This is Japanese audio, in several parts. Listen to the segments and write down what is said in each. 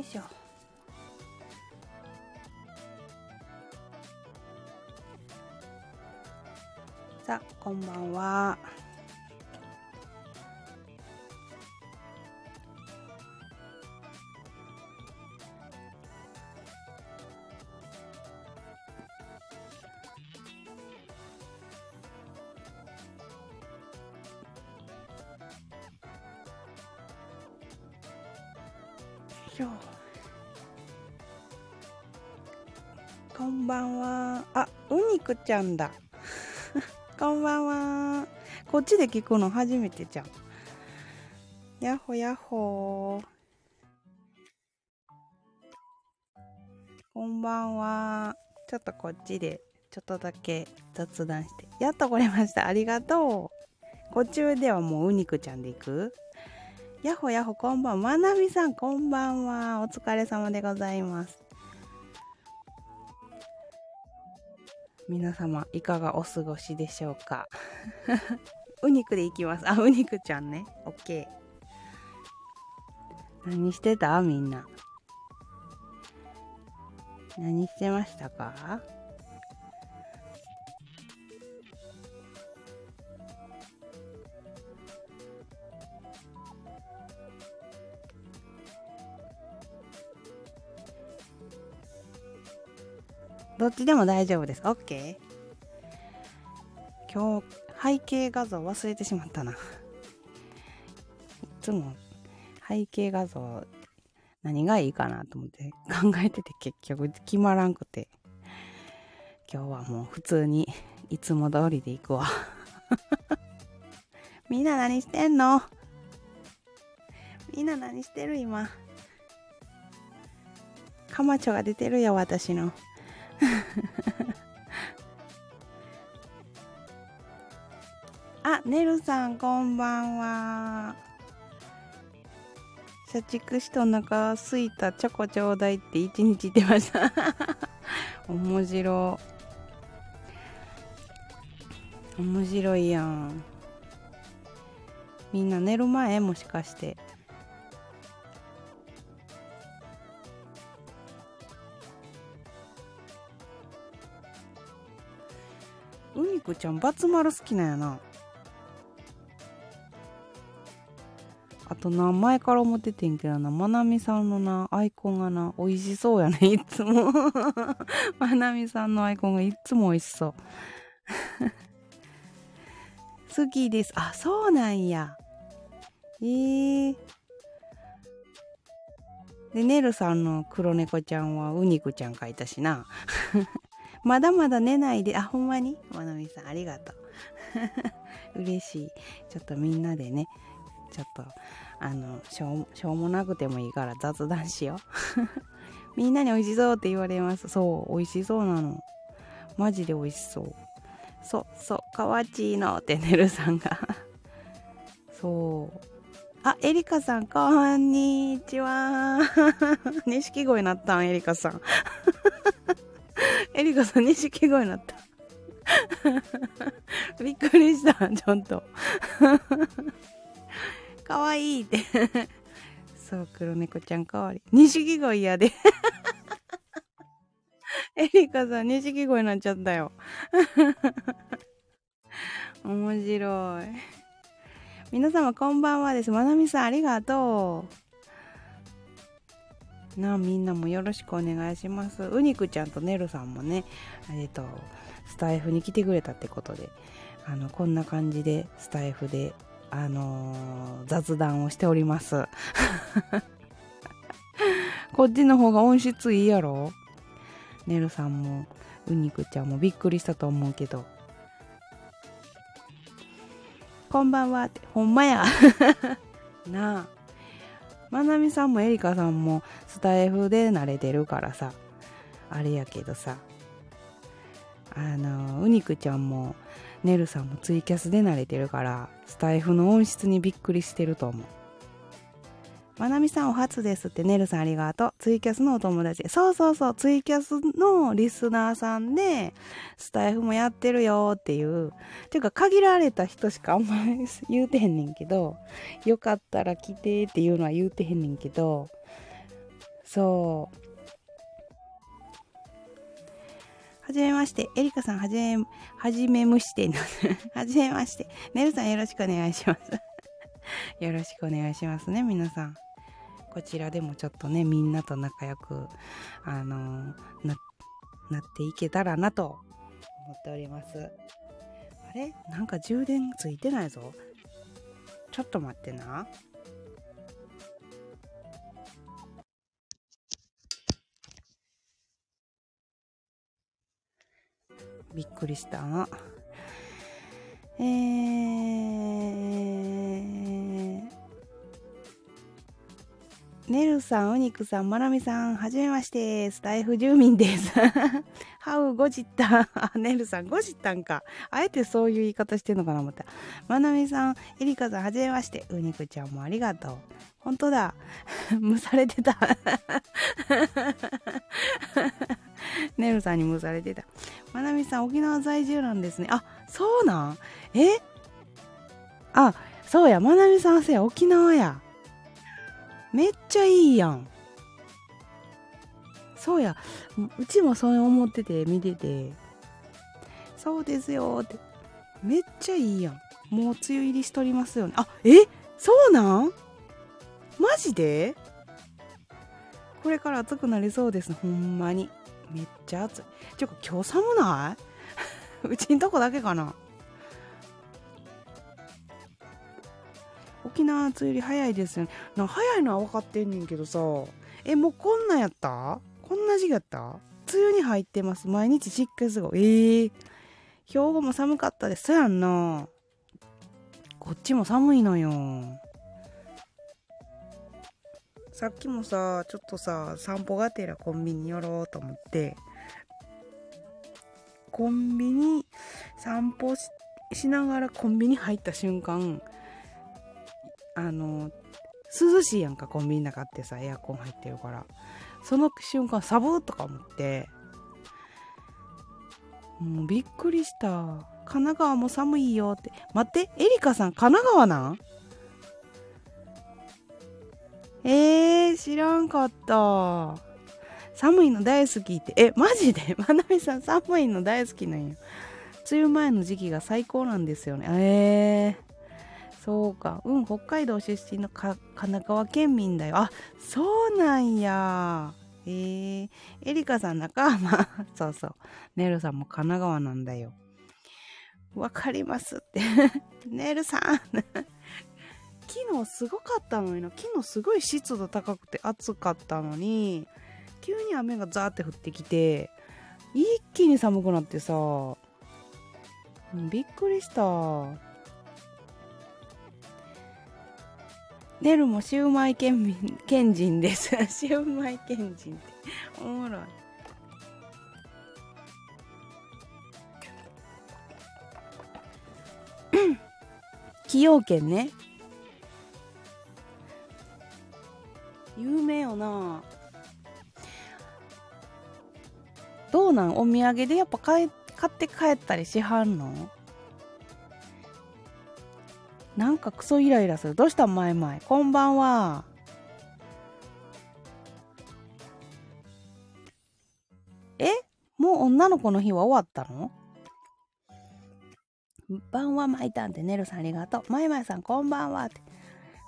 よいしょ。さあこんばんは。ちゃんだ。こんばんは。こっちで聞くの初めてじゃん。やっほやっほこんばんは。ちょっとこっちでちょっとだけ雑談して。やっと来れました。ありがとう。こっちではもううにくちゃんで行く？やほやほこんばんは。まなみさんこんばんは。お疲れ様でございます。皆様いかがお過ごしでしょうか？ウニクでいきます。あ、ウニクちゃんね。オッケー。何してた？みんな。何してましたか？っちでも大丈夫です。OK? 今日、背景画像忘れてしまったな。いつも背景画像何がいいかなと思って考えてて結局決まらんくて。今日はもう普通にいつも通りで行くわ。みんな何してんの？みんな何してる今？カマチョが出てるよ、私の。あ、ねるさん、こんばんは。社畜しとお腹すいたチョコちょうだいって一日言ってました。面白。面白いやん。みんな寝る前もしかして。うにくちゃんバツ丸好きなんやな。あとな前から思っててんけどなまなみさんのなアイコンがな美味しそうやねいつも。まなみさんのアイコンがいつも美味しそう。好きです。あそうなんや。えー、で、ねるさんの黒猫ちゃんはうにくちゃん書いたしな。まだまだ寝ないで、あ、ほんまに？まなみさん、ありがとう。嬉しい。ちょっとみんなでね、ちょっと、あの、しょうしょうもなくてもいいから雑談しよう。みんなに美味しそうって言われます。そう、美味しそうなの。マジで美味しそう。そう、そう、かわちいのってねるさんが そう。あ、エリカさん、こんにちは。錦鯉なったん、エリカさん。エリカさん、錦鯉になった。びっくりした、ちょっと。かわいいって。そう、黒猫ちゃんかわいい。錦鯉やで。エリカさん、錦鯉になっちゃったよ。面白い。皆様こんばんはです。まなみさん、ありがとう。なみんなもよろしくお願いします。うにくちゃんとねるさんもね、えっと、スタイフに来てくれたってことで、あの、こんな感じで、スタイフで、あのー、雑談をしております。こっちの方が音質いいやろ？ねるさんも、うにくちゃんもびっくりしたと思うけど。こんばんはって、ほんまや。なあ。まなみさんもエリカさんもスタイフで慣れてるからさ。あれやけどさ。あのうにくちゃんもねるさんもツイキャスで慣れてるからスタイフの音質にびっくりしてると思う。まなみさんお初ですって、ねるさんありがとう。ツイキャスのお友達。そうそうそう、ツイキャスのリスナーさんで、スタイフもやってるよっていう。ていうか、限られた人しかあんまり言うてへんねんけど、よかったら来てっていうのは言うてへんねんけど、そう。はじめまして。エリカさん、はじめ、はじめむして。はじめまして。ねるさん、よろしくお願いします。よろしくお願いしますね、皆さん。こちらでもちょっとね、みんなと仲良く、あのな、なっていけたらなと思っております。あれ？なんか充電ついてないぞ。ちょっと待ってな。びっくりしたな。えー、ねるさん、うにくさん、まなみさん、はじめまして、スタイフ住民です。ハウごじったあ、ねるさん、ごじったんか。あえてそういう言い方してんのかな思った。まなみさん、えりかさん、はじめまして、うにくちゃんもありがとう。本当だ。蒸されてた。ねるさんに蒸されてた。まなみさん、沖縄在住なんですね。あ、そうなん？え？あ、そうや、まなみさんせや、沖縄や。めっちゃいいやん。そうや、うちもそう思ってて、見てて。そうですよって。めっちゃいいやん。もう梅雨入りしとりますよね。あ、え？そうなん？マジで？これから暑くなりそうです。ほんまに。めっちゃ暑い。ちょ、今日寒ない？うちんとこだけかな？沖縄梅雨入り早いですよね。早いのは分かってんねんけどさ。え、もうこんなんやった？こんな時期やった？梅雨に入ってます。毎日湿気すごい。えー、兵庫も寒かったです。そやんな。こっちも寒いのよ。さっきもさ、ちょっとさ、散歩がてらコンビニ寄ろうと思って、コンビニ散歩しながらコンビニ入った瞬間、あの、涼しいやんか、コンビニの中ってさ、エアコン入ってるから。その瞬間、サブーとか思って、もうびっくりした。神奈川も寒いよって。待って、エリカさん、神奈川なん？えー、知らんかった。寒いの大好きって。え、マジで？まなみさん寒いの大好きなんや。梅雨前の時期が最高なんですよね。えー、そうか。うん、北海道出身の神奈川県民だよ。あ、そうなんや。えー、エリカさん仲間。そうそう。ネルさんも神奈川なんだよ。わかりますって。ネルさん 昨日すごかったのにな昨日すごい湿度高くて暑かったのに急に雨がザーって降ってきて一気に寒くなってさびっくりしたネルもシウマイ県民県人です。シウマイ県人って。おもろい。崎陽軒ね。有名よな。どうなん？お土産でやっぱ買買って帰ったりしはんの？なんかクソイライラするどうしたんマイマイこんばんはえ？もう女の子の日は終わったの？晩は巻いたんで、ねるさんありがとう。まいまいさんこんばんはって。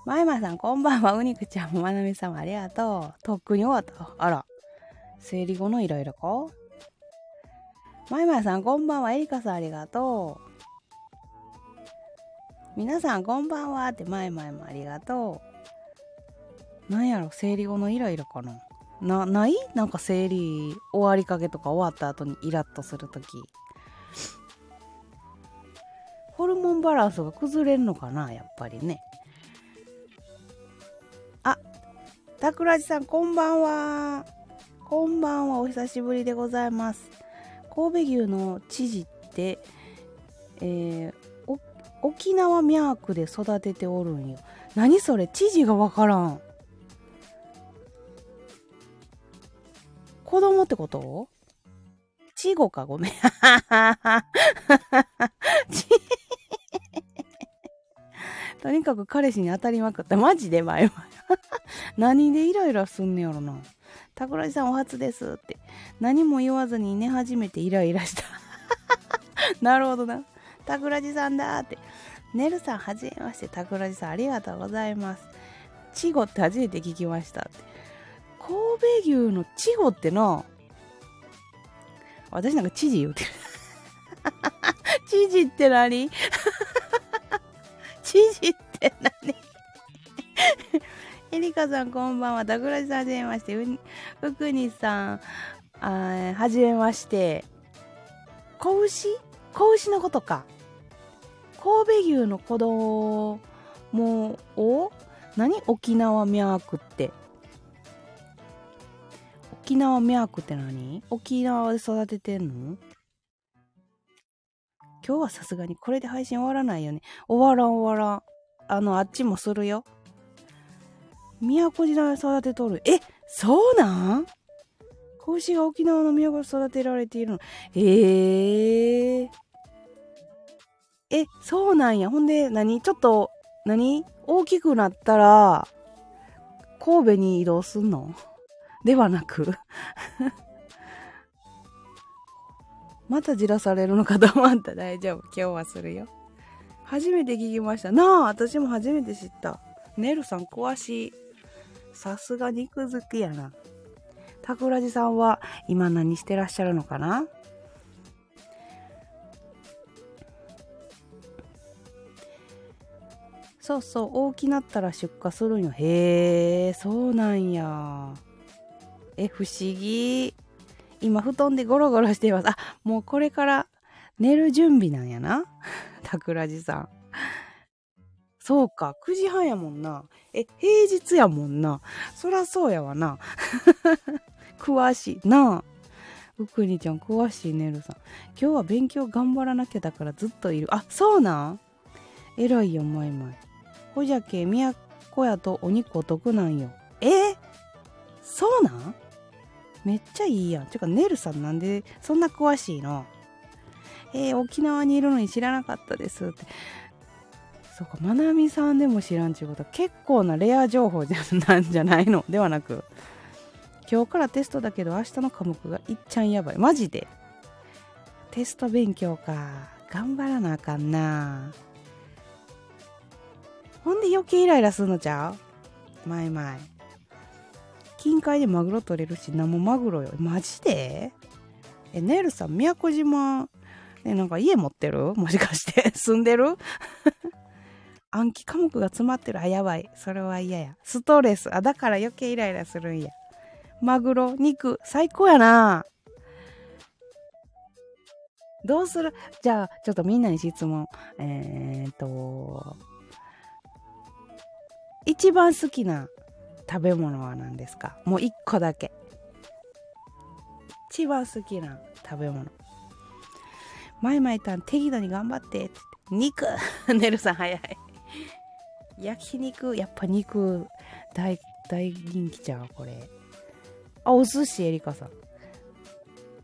まいまいさんこんばんは。うにくちゃんもまなみさんもありがとう。とっくに終わった。あら。生理後のイライラか？まいまいさんこんばんは。えりかさんありがとう。皆さんこんばんはってまいまいもありがとう。なんやろ生理後のイライラかなな、ない？なんか生理終わりかけとか終わった後にイラッとするとき。ホルモンバランスが崩れるのかなやっぱりね。あ、たくらじさん、こんばんは。こんばんは、お久しぶりでございます。神戸牛の知事って、えー、沖縄ミャークで育てておるんよ。何それ？知事がわからん。子供ってこと？チゴか？ごめん。とにかく彼氏に当たりまくった。マジで前々。何でイライラすんねやろな。桜地さんお初ですって。何も言わずに寝始めてイライラした。なるほどな。桜地さんだって。ねるさん、はじめまして。桜地さん、ありがとうございます。チゴって初めて聞きましたって。神戸牛のチゴってな、私なんか知事言うてる。知事って何？知事って何？エリカさんこんばんは。ダグラジさんはじめまして。う福西さん、あはじめまして。子牛？子牛のことか。神戸牛の子供を何？沖縄脈って。沖縄脈って何？沖縄で育ててんの？今日はさすがにこれで配信終わらないよね。終わらん終わらん。あの、あっちもするよ。宮古島で育てとる。え、そうなん？子牛が沖縄の宮古で育てられているの。ええー。え、そうなんや。ほんで、何？ちょっと、何？大きくなったら、神戸に移動すんの？ではなく またじらされるのかと思った。大丈夫。今日はするよ。初めて聞きました。なあ、私も初めて知った。ネルさん詳しい。さすが肉好きやな。タクラジさんは今何してらっしゃるのかな？そうそう、大きなったら出荷するんよ。へえ、そうなんや。え、不思議。今、布団でゴロゴロしています。あ、もうこれから寝る準備なんやな。タクラジさん。そうか、9時半やもんな。え、平日やもんな。そらそうやわな。詳しい。なあ。うくにちゃん、詳しいねるさん。今日は勉強頑張らなきゃだからずっといる。あ、そうなん偉いよ、まいまい。ほじゃけ、都やとお肉お得なんよ。え？そうなん？めっちゃいいやん。てか、ねるさんなんでそんな詳しいの？えー、沖縄にいるのに知らなかったですって。そうか、まなみさんでも知らんちゅうことは結構なレア情報じゃなんじゃないの？ではなく、今日からテストだけど明日の科目がいっちゃんやばい。マジで。テスト勉強か。頑張らなあかんなあ。ほんで余計イライラするのちゃう？まいまい。近海でマグロ取れるし、生マグロよ。マジで？え、ネルさん、宮古島、ね、なんか家持ってる？もしかして 住んでる？暗記科目が詰まってる。あ、やばい。それは嫌や。ストレス。あ、だから余計イライラするんや。マグロ、肉、最高やな。どうする？じゃあ、ちょっとみんなに質問。えー、っと、一番好きな食べ物は何ですか？もう一個だけ。一番好きな食べ物。マイマイたん適度に頑張ってって。肉。ネルさん早い。焼肉。やっぱ肉大大人気ちゃうこれ。あお寿司エリカさん。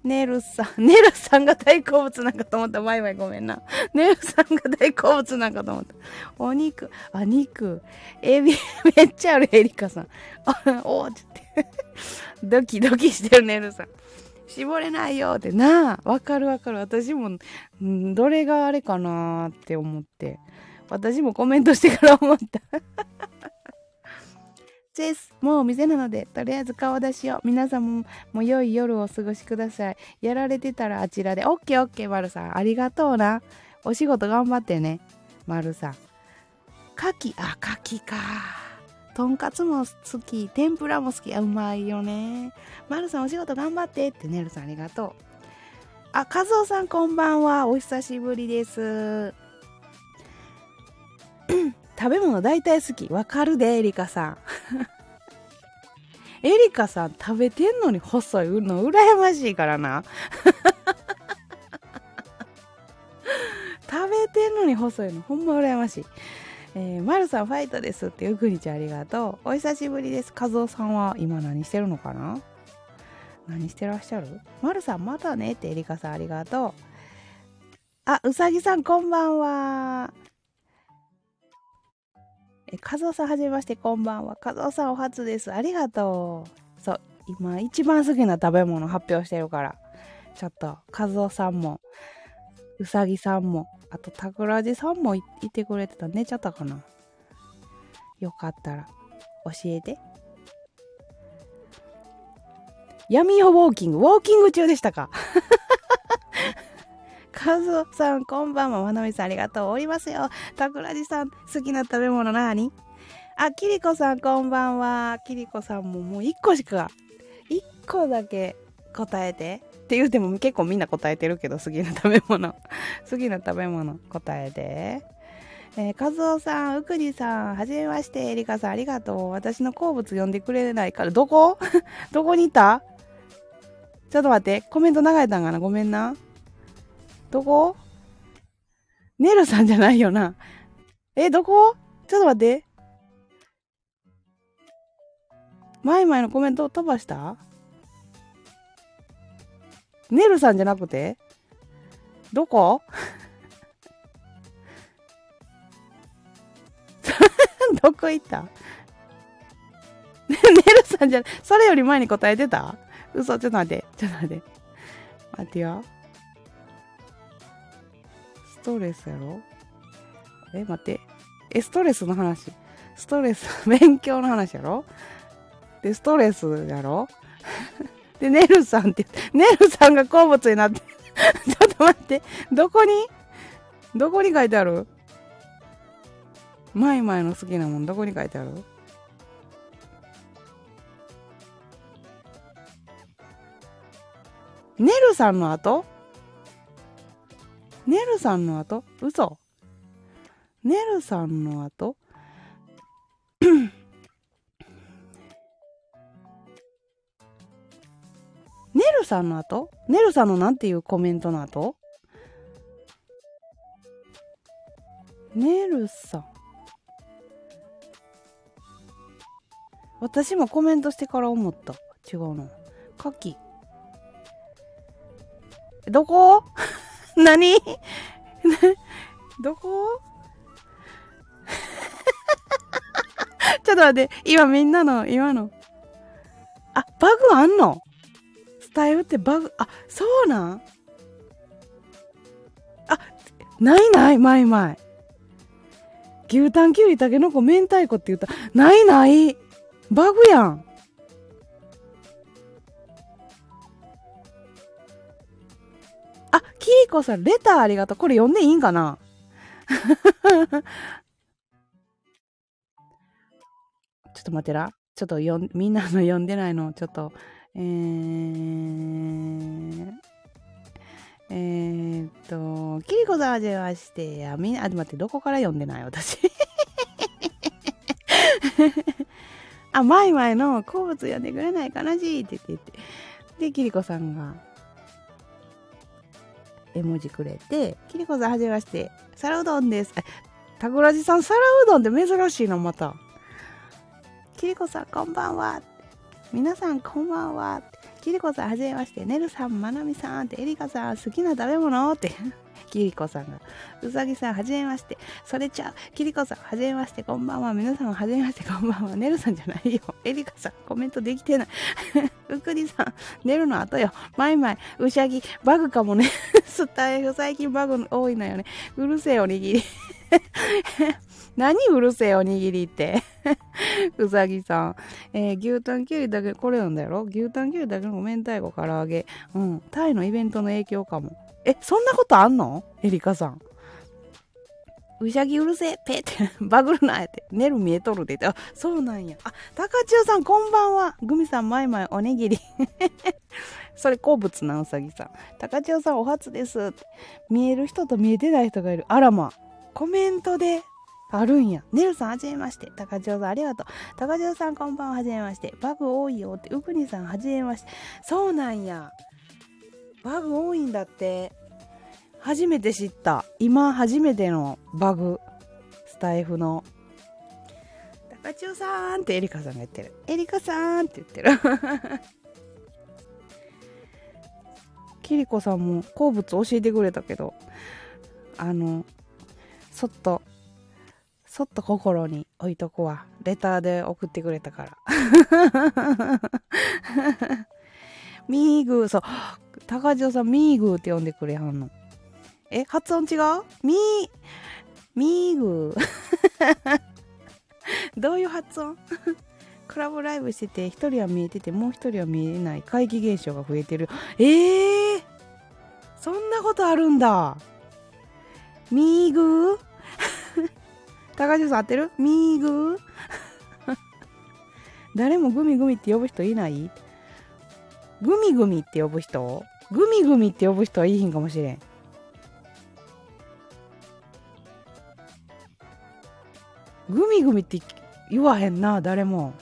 ネルさん、ネルさんが大好物なんかと思った。マイマイごめんな。ネルさんが大好物なんかと思った。お肉、あ、肉、エビ、めっちゃある、エリカさん。あ、おーって言って。ドキドキしてる、ネルさん。絞れないよってなあ。わかるわかる。私も、どれがあれかなって思って。私もコメントしてから思った。です。もうお店なので、とりあえず顔出しを。皆さんも、も良い夜をお過ごしください。やられてたらあちらで。オッケーオッケー、まるさん。ありがとうな。お仕事頑張ってね。まるさん。牡蠣、あ、牡蠣か。とんかつも好き。天ぷらも好き。あ、うまいよね。まるさんお仕事頑張ってって。ねるさんありがとう。あ、和夫さんこんばんは。お久しぶりです。食べ物大体好き。わかるで、エリカさん。エリカさん食べてんのに細いの羨ましいからな。食べてんのに細いのほんま羨ましい。えー、マルさんファイトですってゆくにちゃんありがとう。お久しぶりです。和夫さんは今何してるのかな？何してらっしゃる？マルさんまたねってエリカさんありがとう。あ、うさぎさんこんばんは。え、和夫さんはじめまして、こんばんは。和夫さんお初です。ありがとう。そう、今一番好きな食べ物発表してるからちょっと和夫さんもうさぎさんもあとタクラジさんもいてくれてた寝ちゃったかなよかったら教えて闇夜ウォーキングウォーキング中でしたか？カズオさん、こんばんは。まなみさん、ありがとう。おりますよ。タクラジさん、好きな食べ物何あ、キリコさん、こんばんは。キリコさんももう1個しか、1個だけ答えて。って言うても結構みんな答えてるけど、好きな食べ物。好きな食べ物答えて。えー、カズオさん、ウクニさん、はじめまして。エリカさん、ありがとう。私の好物呼んでくれないから、どこ？どこにいた？ちょっと待って。コメント流れたんかな？ごめんな。どこ？ネルさんじゃないよな。え、どこ？ちょっと待って。マイマイのコメント飛ばした？ネルさんじゃなくて？どこ？どこ行った？ネルさんじゃ、それより前に答えてた？嘘、ちょっと待って。ちょっと待って。待ってよ。ストレスやろ？え、待って。え、ストレスの話。ストレス、勉強の話やろ？で、ストレスやろ？で、ネルさんって、ネルさんが好物になって、ちょっと待って、どこに？どこに書いてある？マイマイの好きなもん。どこに書いてある？ネルさんの後？ネルさんの後？嘘ネルさんの後？ネルさんの後？ネルさんのなんていうコメントの後？ネルさん。私もコメントしてから思った。違うな。カキ。どこ？何？どこ？ちょっと待って、今みんなの、今の？あ、バグあんの？スタイルってバグ、あ、そうなん？あ、ないない、マイマイ。牛タン、キュウリ、タケノコ、明太子って言った。ないない。バグやん。キリコさん、レターありがとう。これ読んでいいんかな？ちょっと待ってら。ちょっとよんみんなの読んでないの、ちょっと、えー、えー、っと、キリコさんはじめまして。あ、みんな、あ、待って、どこから読んでない？私。あ、マイマイの好物読んでくれないかなしって言って。で、キリコさんが、絵文字くれて、キリコさんはじめまして。皿うどんです。タグラジさん、皿うどんって珍しいの、また。キリコさん、こんばんは。皆さん、こんばんは。キリコさん、はじめまして。ねるさん、まなみさんって、エリカさん、好きな食べ物って。キリコさんが、うさぎさん、はじめまして。それちゃう。キリコさん、はじめまして。こんばんは。皆さん、はじめまして。こんばんは。ねるさんじゃないよ。エリカさん、コメントできてない。うくりさん、寝るの後よ。マイマイ、うしゃぎ、バグかもね。スタイフ、最近バグ多いのよね。うるせえおにぎり。何うるせえおにぎりって。うさぎさん。えー、牛タンキュウリだけ、これなんだよ牛タンキュウリだけの明太子唐揚げ。うん。タイのイベントの影響かも。え、そんなことあんの？エリカさん。うしゃぎうるせえ、ペって、バグるな、って。寝る見えとるでって。あ、そうなんや。あ、高千代さん、こんばんは。グミさん、まいまい、おにぎり。それ、好物なうさぎさん。高千代さん、お初です。見える人と見えてない人がいる。あらま。コメントであるんや。ネルさん、はじめまして。高千代さん、ありがとう。高千代さん、こんばんは、はじめまして。バグ多いよって。うくにさん、はじめまして。そうなんや。バグ多いんだって。初めて知った。今、初めてのバグ。スタイフの。高千代さんってエリカさんが言ってる。エリカさんって言ってる。キリコさんも好物教えてくれたけど、あの、そっとそっと心に置いとくわ。レターで送ってくれたから。ミーグー、そう。高城さん、ミーグーって呼んでくれはんの。え、発音違う？ミー、ミーグー。どういう発音？クラブライブしてて、一人は見えてて、もう一人は見えない怪奇現象が増えてる。えー、そんなことあるんだ。ミーグー 高橋さん合ってる？ミーグー 誰もグミグミって呼ぶ人いない？グミグミって呼ぶ人？グミグミって呼ぶ人はいいひんかもしれん。グミグミって言わへんな、誰も。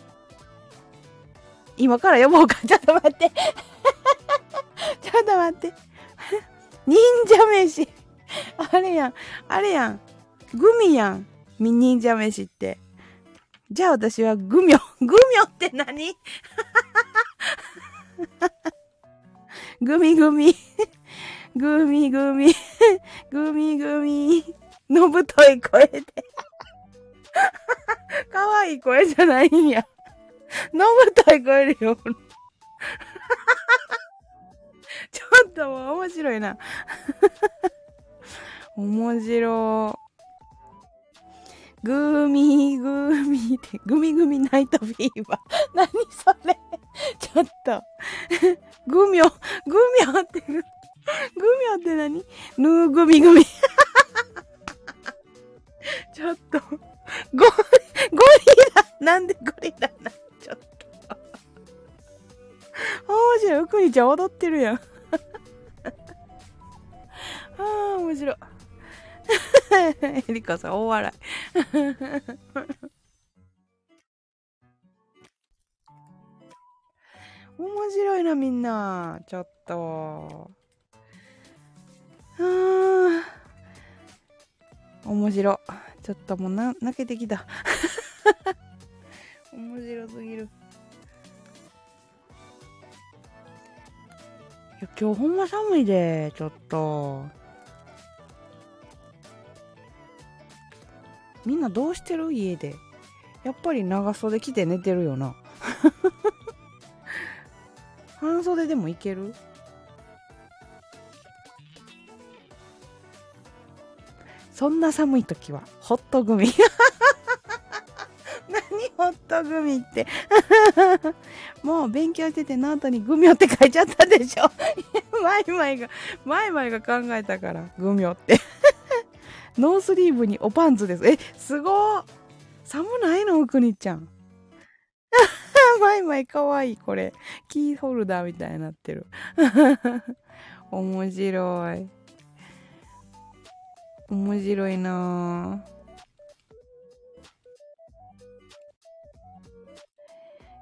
今から呼ぼうか？ちょっと待って。ちょっと待って。忍者飯。あれやん。あれやん。グミやん。忍者飯って。じゃあ私はグミョ。グミョって何？グミグミ。グミグミ。グミグミ。の太い声で。かわいい声じゃないんや。の太い声でよ。ちょっと面白いな。面白グミグミって、グミグミナイトフィーバー。何それ？ちょっと。グミョ、グミョって、グミョって何？ヌーグミグミ。ちょっと。ゴ、ゴリラなんでゴリラなちょっと。面白い。うくにちゃん踊ってるやん。ああ、面白い。エリカさん、大笑い。面白いな、みんな。ちょっと。あー。面白。ちょっともうな、泣けてきた。面白すぎる。いや、今日ほんま寒いで、ちょっと。みんなどうしてる？家で。やっぱり長袖着て寝てるよな。半袖でもいける？そんな寒い時は、ホットグミ。何ホットグミって？もう勉強しててノートにグミョって書いちゃったでしょ。マイマイが、マイマイが考えたから、グミョって。ノースリーブにおパンツです。え、すご寒ないの？くにちゃん。マイマイかわいい、これ。キーホルダーみたいになってる。面白い。面白いな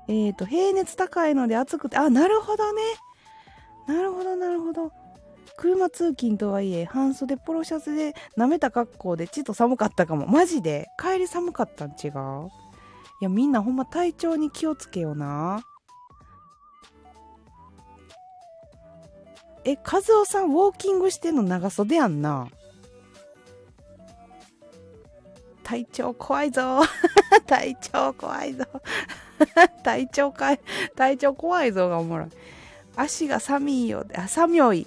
えっ、ー、と、平熱高いので暑くて、あ、なるほどね。なるほど、なるほど。車通勤とはいえ半袖ポロシャツで舐めた格好でちっと寒かったかもマジで帰り寒かったん違うやみんなほんま体調に気をつけよな。え和夫さんウォーキングしてんの長袖やんな。体調怖いぞ。体調怖いぞ。体調かい体調怖いぞがおもろい。足が寒いよあ寒い。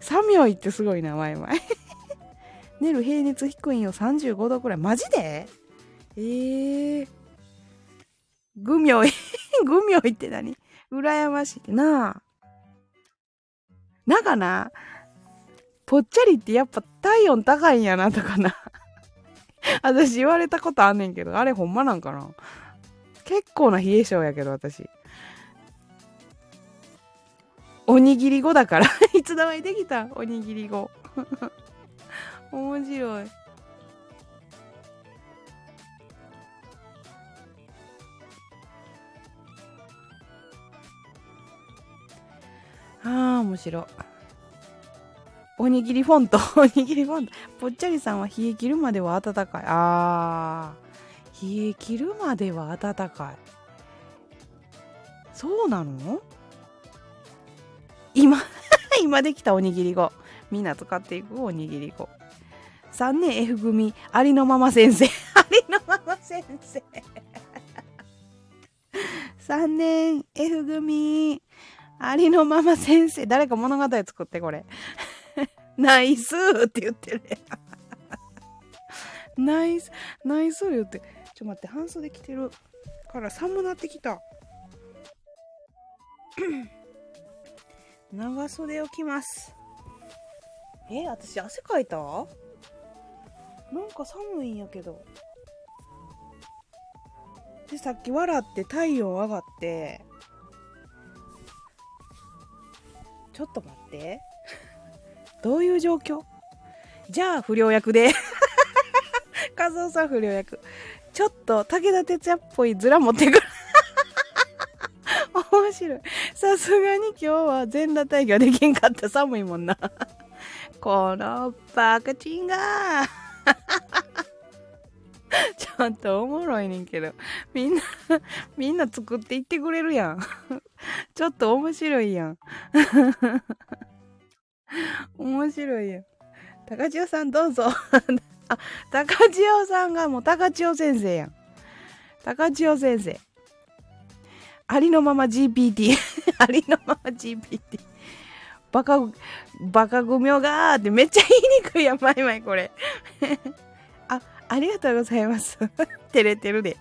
3秒いってすごいな、前々。寝る平熱低いんよ、35度くらい。マジで？えー。グミョイ。グミョイって何？羨ましいなあ。なんかな、ぽっちゃりってやっぱ体温高いんやなとかな。私言われたことあんねんけど、あれほんまなんかな？結構な冷え性やけど、私。おにぎり語だから いつだまりできた？おにぎり語面白い。ああ、面白。おにぎりフォント、おにぎりフォント。ぽっちゃりさんは冷え切るまでは暖かい。ああ、冷え切るまでは暖かい。そうなの？今 今できたおにぎり語みんな使っていくおにぎり語3年 F 組ありのまま先生 ありのまま先生3年 F 組。ありのまま先生。誰か物語作ってこれ。ナイスって言ってる ナイス、ナイス言って。ちょ待って、半袖着てるから寒なってきた。長袖を着ます。え、私汗かいた？なんか寒いんやけど。で、さっき笑って体温上がって、ちょっと待って。どういう状況？じゃあ不良役で。和夫さん不良役。ちょっと武田鉄矢っぽいズラ持ってくる。面白い。さすがに今日は全裸体験できんかった寒いもんな。このバカチンがちょっとおもろいねんけど。みんな、みんな作っていってくれるやん。ちょっと面白いやん。面白いやん。高千代さんどうぞ。あ、高千代さんがもう高千代先生やん。高千代先生。ありのまま GPT。ありのまま GPT。バカ、バカグミョがーってめっちゃ言いにくいやん、まいまいこれ。あ、りがとうございます。照れてるで。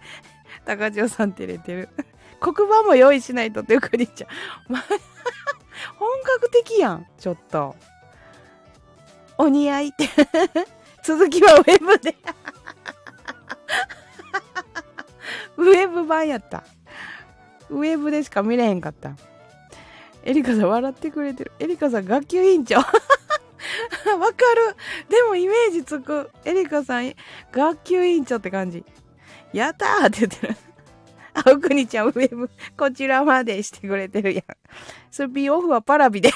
高千代さん照れてる。黒板も用意しないとってゆくりちゃん。本格的やん、ちょっと。お似合いって。続きはウェブで。ウェブ版やった。ウェブでしか見れへんかった。エリカさん笑ってくれてる。エリカさん学級委員長。わかる。でもイメージつく。エリカさん、学級委員長って感じ。やったーって言ってる。あ、おくにちゃん、ウェブ、こちらまでしてくれてるやん。スピンオフはパラビで。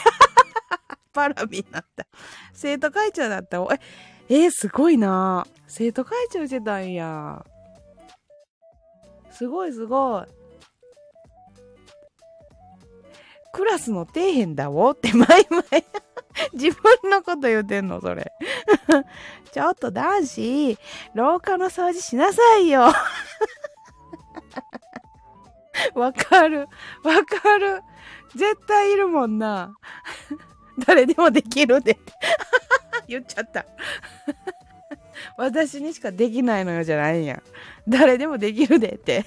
パラビになった。生徒会長だった。え、えー、すごいな生徒会長してたんや。すごいすごい。クラスの底辺だおって前々 自分のこと言うてんのそれ ちょっと男子、廊下の掃除しなさいよ わかる。わかる。絶対いるもんな。誰でもできるで。言っちゃった。私にしかできないのよじゃないんや。誰でもできるでって。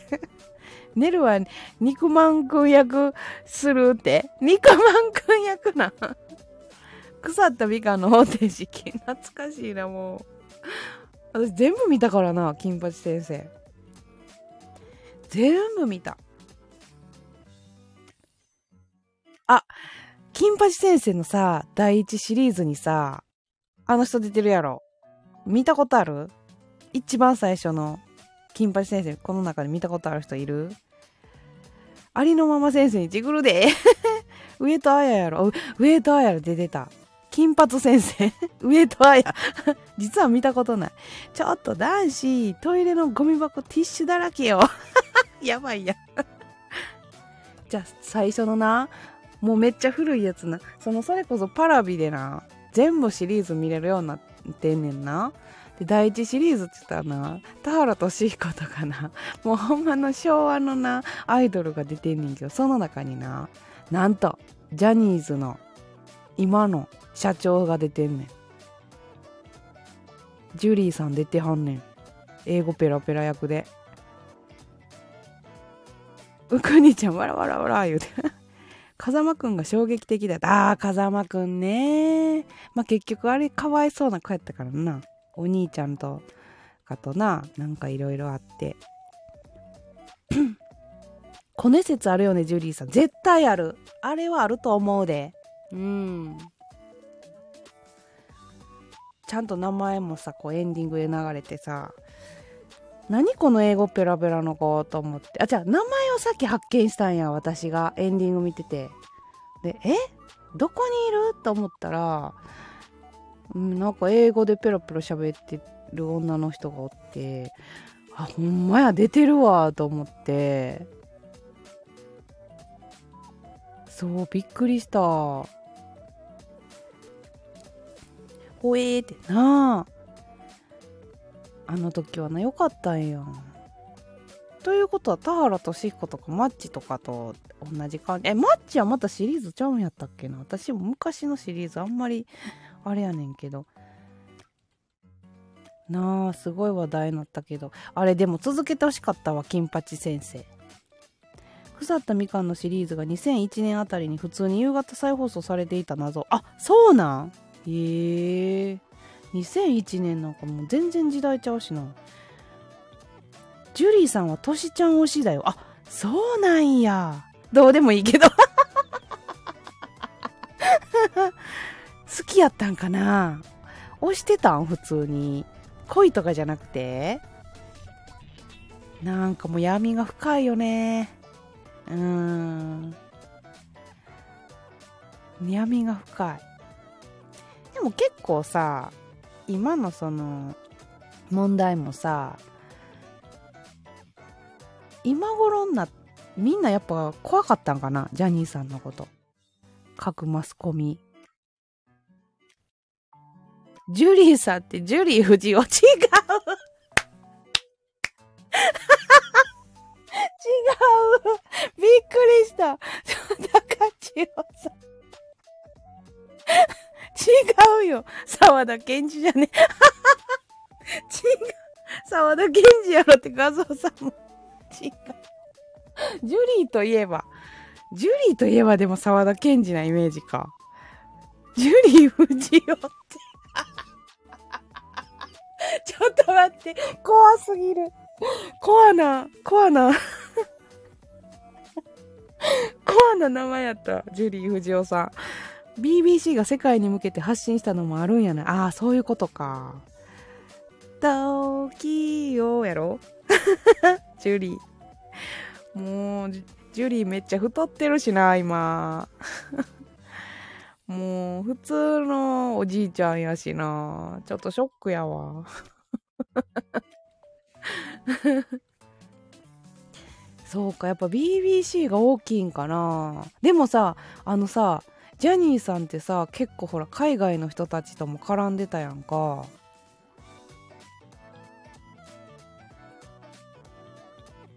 ネルは肉まんくん役するって。肉まんくん役な。腐った美化の方程式。懐かしいな、もう。私全部見たからな、金八先生。全部見た。あ、金八先生のさ、第一シリーズにさ、あの人出てるやろ。見たことある？一番最初の金八先生、この中で見たことある人いる？ありのまま先生にちぐるで。上戸彩やろ。上戸彩出てた。金髪先生。上戸彩。実は見たことない。ちょっと男子、トイレのゴミ箱ティッシュだらけよ。やばいや。じゃあ、最初のな、もうめっちゃ古いやつな。その、それこそパラビでな、全部シリーズ見れるようになってんねんな。で、第一シリーズって言ったらな、田原俊彦とかな、もうほんまの昭和のな、アイドルが出てんねんけど、その中にな、なんと、ジャニーズの今の社長が出てんねん。ジュリーさん出てはんねん。英語ペラペラ役で。うくにちゃん、わらわらわら言うて。風間くんが衝撃的だった。ああ、風間くんね。まあ、結局あれかわいそうな子やったからな。お兄ちゃんとかとななんかいろいろあって コネ説あるよねジュリーさん絶対あるあれはあると思うでうんちゃんと名前もさこうエンディングで流れてさ何この英語ペラペラの子と思って。あじゃあ名前をさっき発見したんや私がエンディング見てて。でえ？どこにいる？と思ったらうん、なんか英語でペラペラ喋ってる女の人がおって。あほんまや出てるわと思って。そうびっくりした。ほえーってな。あの時はなよかったんやんということは田原俊彦とかマッチとかと同じ感じえマッチはまたシリーズちゃうんやったっけな。私も昔のシリーズあんまりあれやねんけど。なあすごい話題になったけど。あれでも続けてほしかったわ金八先生。腐ったみかんのシリーズが2001年あたりに普通に夕方再放送されていた謎あそうなんへえ2001年なんかもう全然時代ちゃうしな。ジュリーさんはトシちゃん推しだよ。あそうなんや。どうでもいいけど。好きやったんかな。推してたん？普通に。恋とかじゃなくて？なんかもう闇が深いよね。うーん。闇が深い。も結構さ今のその問題もさ今頃になみんなやっぱ怖かったんかな？ジャニーさんのこと。各マスコミ。ジュリーさんってジュリー夫人を違う。沢田健二じゃね 違う沢田健二やろって画像さんも違うジュリーといえばジュリーといえばでも沢田健二なイメージかジュリー藤代って ちょっと待って。怖すぎる。コアな、コアな。コアな名前やった。ジュリー藤代さん。BBC が世界に向けて発信したのもあるんやな。ああ、そういうことか。時をやろ？ジュリー。もう、ジュリーめっちゃ太ってるしな、今。もう、普通のおじいちゃんやしな。ちょっとショックやわ。そうか、やっぱ BBC が大きいんかな。でもさ、あのさ、ジャニーさんってさ、結構ほら、海外の人たちとも絡んでたやんか。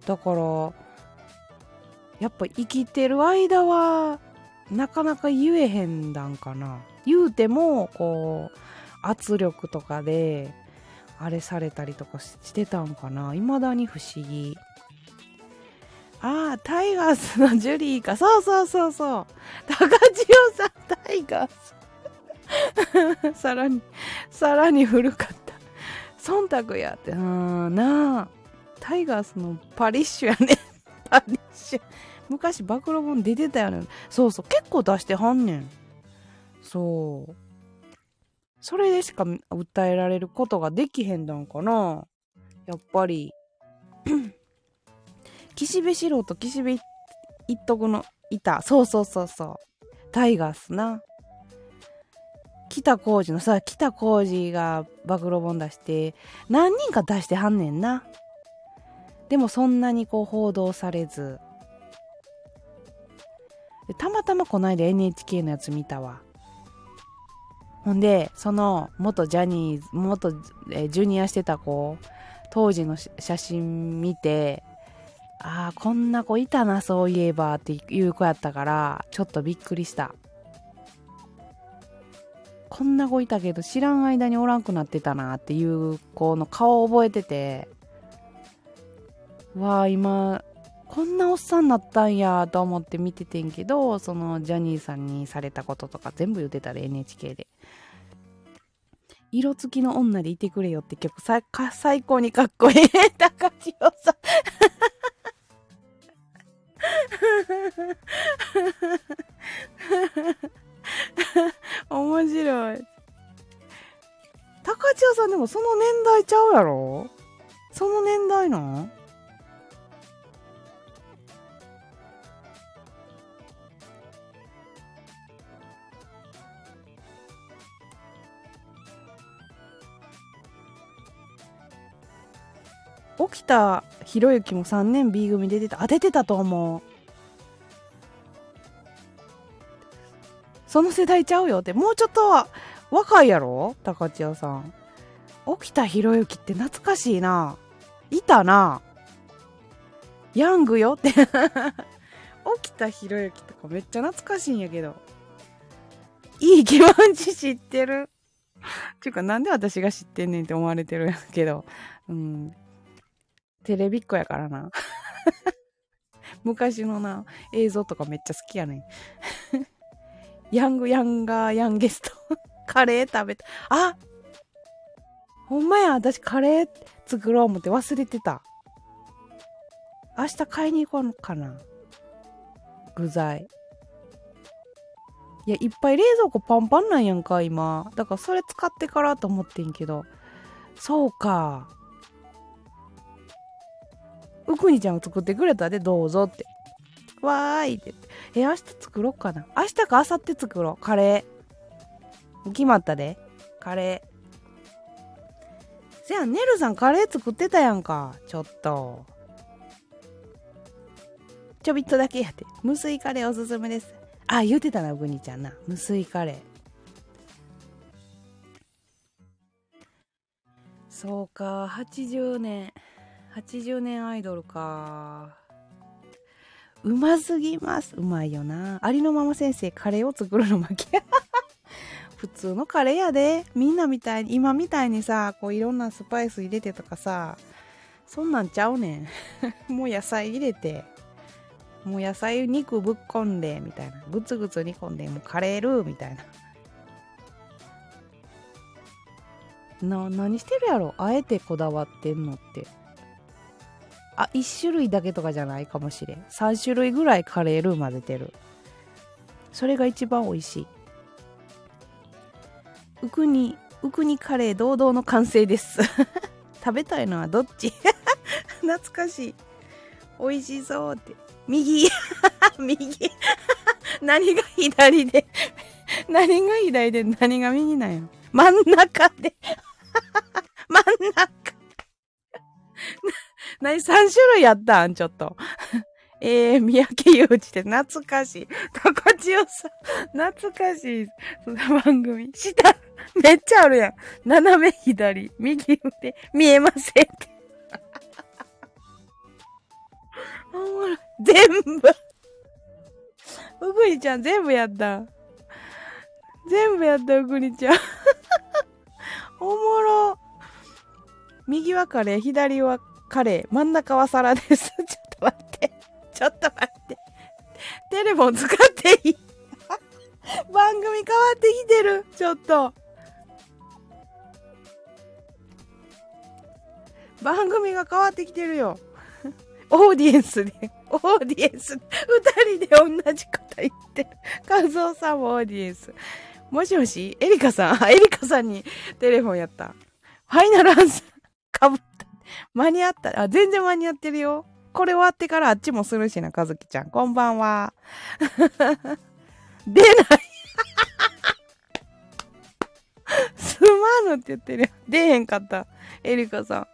だから、やっぱ生きてる間は、なかなか言えへんだんかな。言うても、こう、圧力とかで、あれされたりとかしてたんかな。未だに不思議。ああ、タイガースのジュリーか。そうそうそうそう。高千代さん、タイガース。さらに、さらに古かった。忖度やって。うん、なあ。タイガースのパリッシュやね。パリッシュ。昔暴露本出てたよね。そうそう。結構出してはんねん。そう。それでしか訴えられることができへんだんかな。やっぱり。岸辺四郎と岸辺一徳のいた。そうそうそうそう。タイガースな。北浩二のさ、北浩二が暴露本出して、何人か出してはんねんな。でもそんなにこう報道されず。でたまたまこの間 NHK のやつ見たわ。ほんで、その元ジャニーズ、元、えジュニアしてた子、当時の写真見て、ああ、こんな子いたな、そういえばっていう子やったから、ちょっとびっくりした。こんな子いたけど知らん間におらんくなってたなっていう子の顔を覚えてて、わあ、今、こんなおっさんになったんやと思って見ててんけど、そのジャニーさんにされたこととか全部言ってたで NHK で。色付きの女でいてくれよって曲最高にかっこいい。高千代さん。面白い。高千代さんでもその年代ちゃうやろ？その年代なん？沖田博之も3年 B 組出てたあ出てたと思うその世代ちゃうよってもうちょっと若いやろ？高千代さん沖田博之って懐かしいないたなヤングよって 起きたひろゆきとかめっちゃ懐かしいんやけど。いい気持ち知ってる。ちゅうか、なんで私が知ってんねんって思われてるんやけど。うん。テレビっ子やからな。昔のな、映像とかめっちゃ好きやねん。ヤングヤンガーヤンゲスト。カレー食べた。あほんまや、私カレー作ろう思って忘れてた。明日買いに行こうかな。具材。いや、いっぱい冷蔵庫パンパンなんやんか、今。だからそれ使ってからと思ってんけど。そうか。うくにちゃんが作ってくれたで、どうぞって。わーいって。え、明日作ろうかな。明日か明後日作ろう。カレー。決まったで。カレー。せやねるさんカレー作ってたやんか。ちょっと。ちょびっとだけやって。無水カレーおすすめです。あ、言うてたな、うぐにちゃんな。無水カレー。そうか、80年。80年アイドルか。うますぎます。うまいよな。ありのまま先生、カレーを作るの負け。普通のカレーやで。みんなみたいに、今みたいにさ、こういろんなスパイス入れてとかさ、そんなんちゃうねん。もう野菜入れて、もう野菜肉ぶっこんで、みたいな。ぐつぐつ煮込んで、もうカレールーみたいな。な、何してるやろ？あえてこだわってんのって。あ、1種類だけとかじゃないかもしれん。3種類ぐらいカレールー混ぜてる。それが一番美味しい。うくに、うくにカレー堂々の完成です。食べたいのはどっち？懐かしい。美味しそうって。右 右何が左で？何が左で？何が右なんや？真ん中で何三種類やったん？ちょっと えー、三宅裕二って懐かしい。高千代さん、懐かしい。その番組。下、めっちゃあるやん。斜め左、右腕、見えませんって。おもろい。全部。うぐりちゃん全部やった。全部やった、うぐりちゃん。おもろ。右はカレー、左はカレー、真ん中は皿です。ちょっと待って。ちょっと待って。テレフォン使っていい？番組変わってきてる。ちょっと。番組が変わってきてるよ。オーディエンスで、オーディエンス、二人で同じこと言ってる。カズオさんもオーディエンス。もしもし？エリカさん？エリカさんにテレフォンやった。ファイナルアンサー、かぶ。間に合った。あ、全然間に合ってるよ。これ終わってからあっちもするしな、かずきちゃん。こんばんは。出ないすまぬって言ってるよ。出へんかった。エリカさん。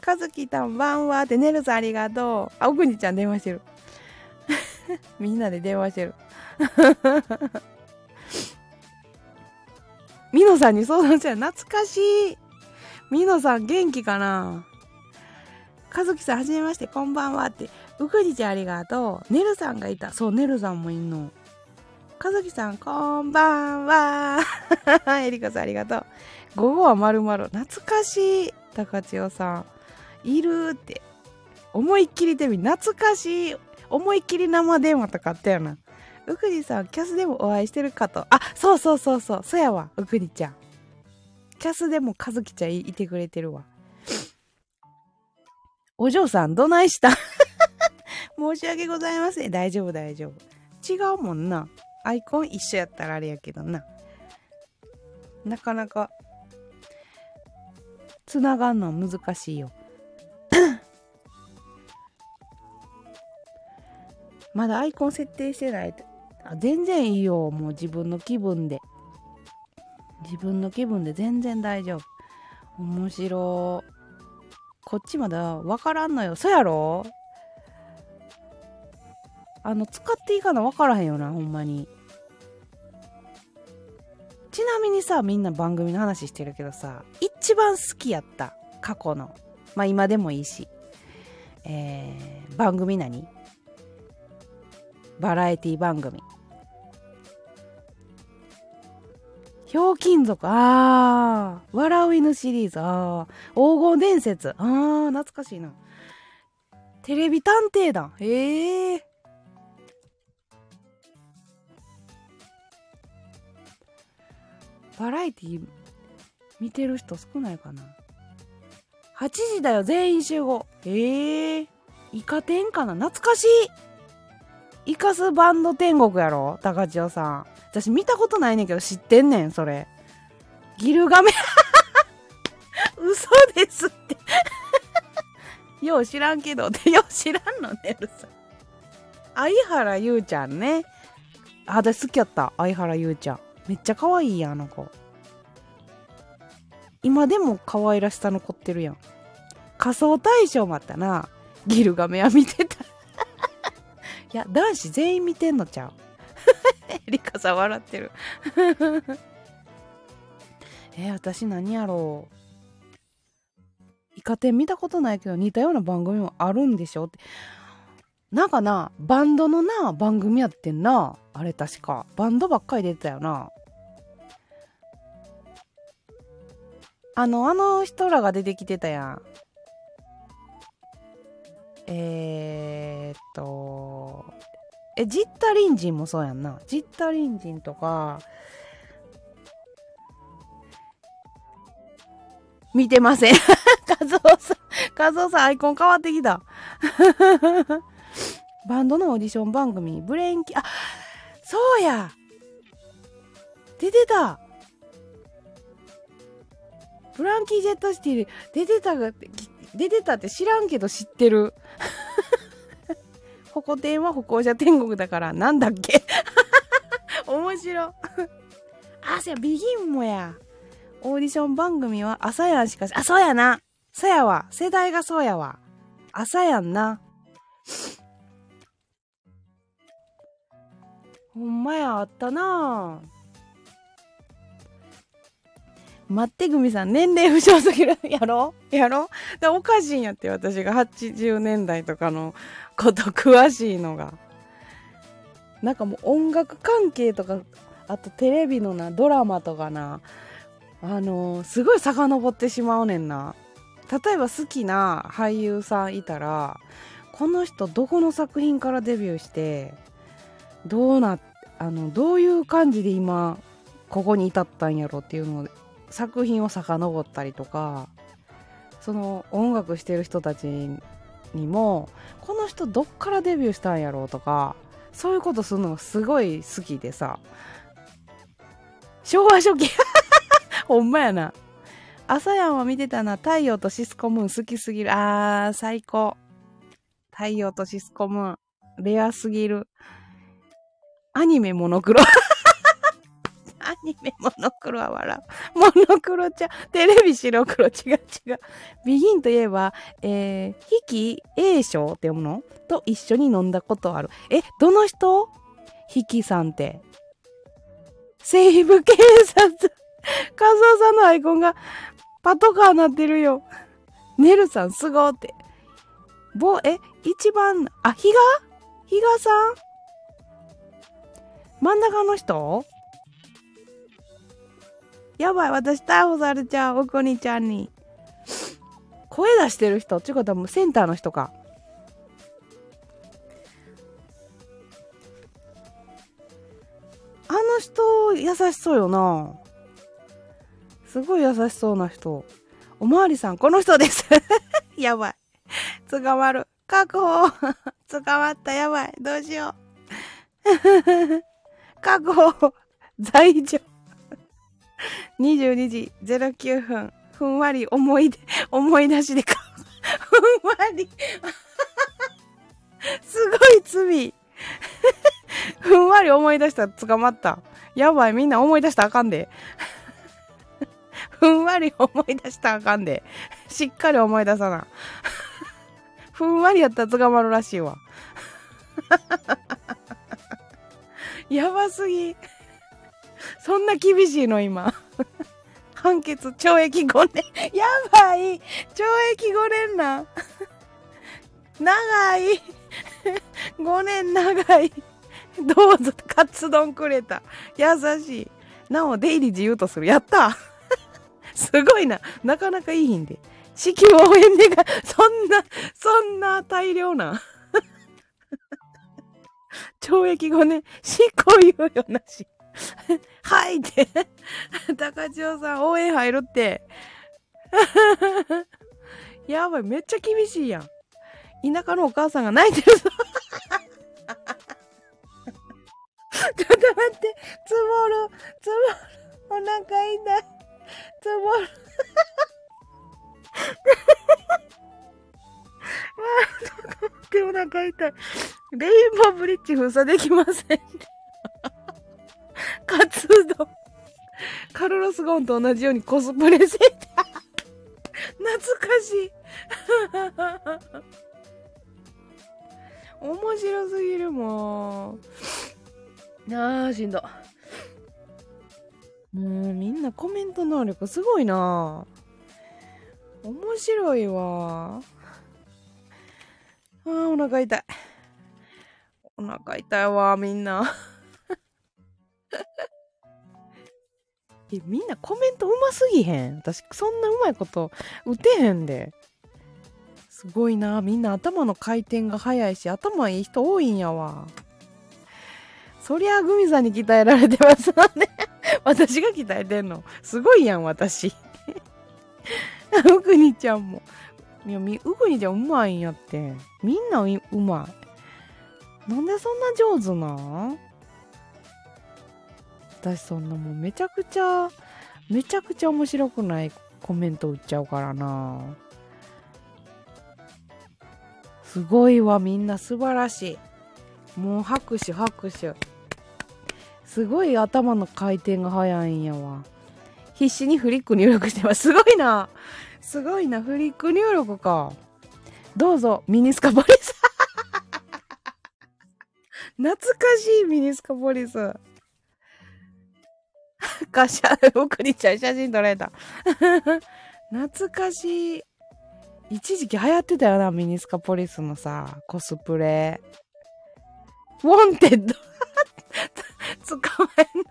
かずきたんばんはって、ねるさんありがとう。あ、おくにちゃん電話してる。みんなで電話してる。みのさんに相談したら懐かしい。みのさん元気かな？かずきさん、はじめまして、こんばんはって。うくじちゃんありがとう。ねるさんがいた。そう、ねるさんもいんの。かずきさん、こんばんは。えりかさん、ありがとう。午後はまるまる。懐かしい。高千代さん。いるって。思いっきりデビ懐かしい。思いっきり生電話とかあったよな。うくじさん、キャスでもお会いしてるかと。あ、そうそうそうそう。そやわ、うくじちゃん。キャスでもかずきちゃんいてくれてるわ。お嬢さん、どないした？申し訳ございません。大丈夫、大丈夫。違うもんな。アイコン一緒やったらあれやけどな。なかなか、つながんの難しいよ。まだアイコン設定してないあ。全然いいよ。もう自分の気分で。自分の気分で全然大丈夫。面白。こっちまだわからんのよ。そやろ？あの、使っていいかなわからへんよな、ほんまに。ちなみにさ、みんな番組の話してるけどさ、一番好きやった。過去の。まあ今でもいいし。えー、番組何？バラエティ番組。ひょうきん族、あー、笑う犬シリーズ、あー、黄金伝説、あー、懐かしいな。テレビ探偵団、ええー。バラエティ見てる人少ないかな。8時だよ全員集合。ええー、イカ天かな。懐かしい。イカスバンド天国やろ高千代さん。私見たことないねんけど知ってんねんそれ。ギルガメ。嘘ですって。よう知らんけどって。よう知らんのねるさ相原優ちゃんね。あ私好きやった。相原優ちゃん。めっちゃ可愛いやあの子。今でも可愛らしさ残ってるやん。仮装大賞もあったな。ギルガメは見てた。いや男子全員見てんのちゃう。リカさん笑ってる。えー、私何やろう。イカ天見たことないけど似たような番組もあるんでしょ？ってなんかなバンドのな番組やってんな。あれ確か。バンドばっかり出てたよな。あの、あの人らが出てきてたやん。えー、っと、え、ジッタリンジンもそうやんな。ジッタリンジンとか、見てません。カズオさん、カズオさんアイコン変わってきた。バンドのオーディション番組、ブレインキ、あ、そうや出てたフランキー・ジェット・シティで出てたが、出てたって知らんけど知ってる。ホコ天は歩行者天国だからなんだっけ？面白。あ、そや、ビギンもや。オーディション番組は朝やんしかし、あ、そうやな。そやわ。世代がそうやわ。朝やんな。ほんまや、あったなぁ。待ってぐみさん、年齢不詳すぎる。やろ？やろ？だおかしいんやって、私が80年代とかのこと詳しいのが。なんかもう音楽関係とか、あとテレビのな、ドラマとかな、あのー、すごい遡ってしまうねんな。例えば好きな俳優さんいたら、この人どこの作品からデビューして、どうな、あの、どういう感じで今、ここに至ったんやろっていうのを作品を遡ったりとかその音楽してる人たちにもこの人どっからデビューしたんやろうとかそういうことするのがすごい好きでさ。昭和初期。ほんまやな。朝やんは見てたな。太陽とシスコムーン。好きすぎる。あー最高。太陽とシスコムーン。レアすぎる。アニメモノクロ。ニメモノクロは笑う。モノクロちゃん。テレビ白黒違う違う。ビギンといえば、えー、ヒキ A 賞って読むのと一緒に飲んだことある。え、どの人？ヒキさんって。西部警察。カズオさんのアイコンがパトカーなってるよ。ネルさんすごって。ぼ、え、一番、あ、ヒガヒガさん？真ん中の人？やばい、私逮捕されちゃう、おこにちゃんに。声出してる人っていうことはもセンターの人か。あの人、優しそうよな。すごい優しそうな人。おまわりさん、この人です。やばい。捕まる。確保。捕まった。やばい。どうしよう。確保。罪状。22時09分、ふんわり思い出、思い出しでか、ふんわり。すごい罪。ふんわり思い出したら捕まった。やばい、みんな思い出したらあかんで。ふんわり思い出したらあかんで。しっかり思い出さな。ふんわりやったら捕まるらしいわ。やばすぎ。そんな厳しいの今。判決懲役5年。やばい。懲役5年な。長い。5年長い。どうぞ。カツ丼くれた。優しい。なお出入り自由とする。やった。すごいな。なかなかいいんで。支給応援願がそんなそんな大量な。懲役5年。執行猶予なし。はいって高千代さん応援入るって やばい、めっちゃ厳しいやん。田舎のお母さんが泣いてるぞ。ちょっと待って、つぼる、つぼる、お腹痛い。つぼる。わあ、ちょっと待って、お腹痛い。レインボーブリッジ封鎖できません。活動。カルロス・ゴーンと同じようにコスプレしてた。懐かしい。面白すぎるもん。あー、しんど。もうみんなコメント能力すごいな面白いわ。あー、お腹痛い。お腹痛いわ、みんな。え、みんなコメントうますぎへん？私、そんなうまいこと打てへんで。すごいな。みんな頭の回転が速いし、頭いい人多いんやわ。そりゃ、グミさんに鍛えられてますわね。私が鍛えてんの。すごいやん、私。うぐにちゃんも。いや、うぐにちゃんうまいんやって。みんなうまい。なんでそんな上手なん？私そんなもうめちゃくちゃめちゃくちゃ面白くないコメント打っちゃうからな。すごいわみんな素晴らしい。もう拍手拍手。すごい頭の回転が速いんやわ。必死にフリック入力してます。すごいな。すごいなフリック入力か。どうぞミニスカポリス。懐かしいミニスカポリス。かしゃ、おくりちゃん写真撮られた。懐かしい。一時期流行ってたよな、ミニスカポリスのさ、コスプレ。ウォンテッド 捕まえんのか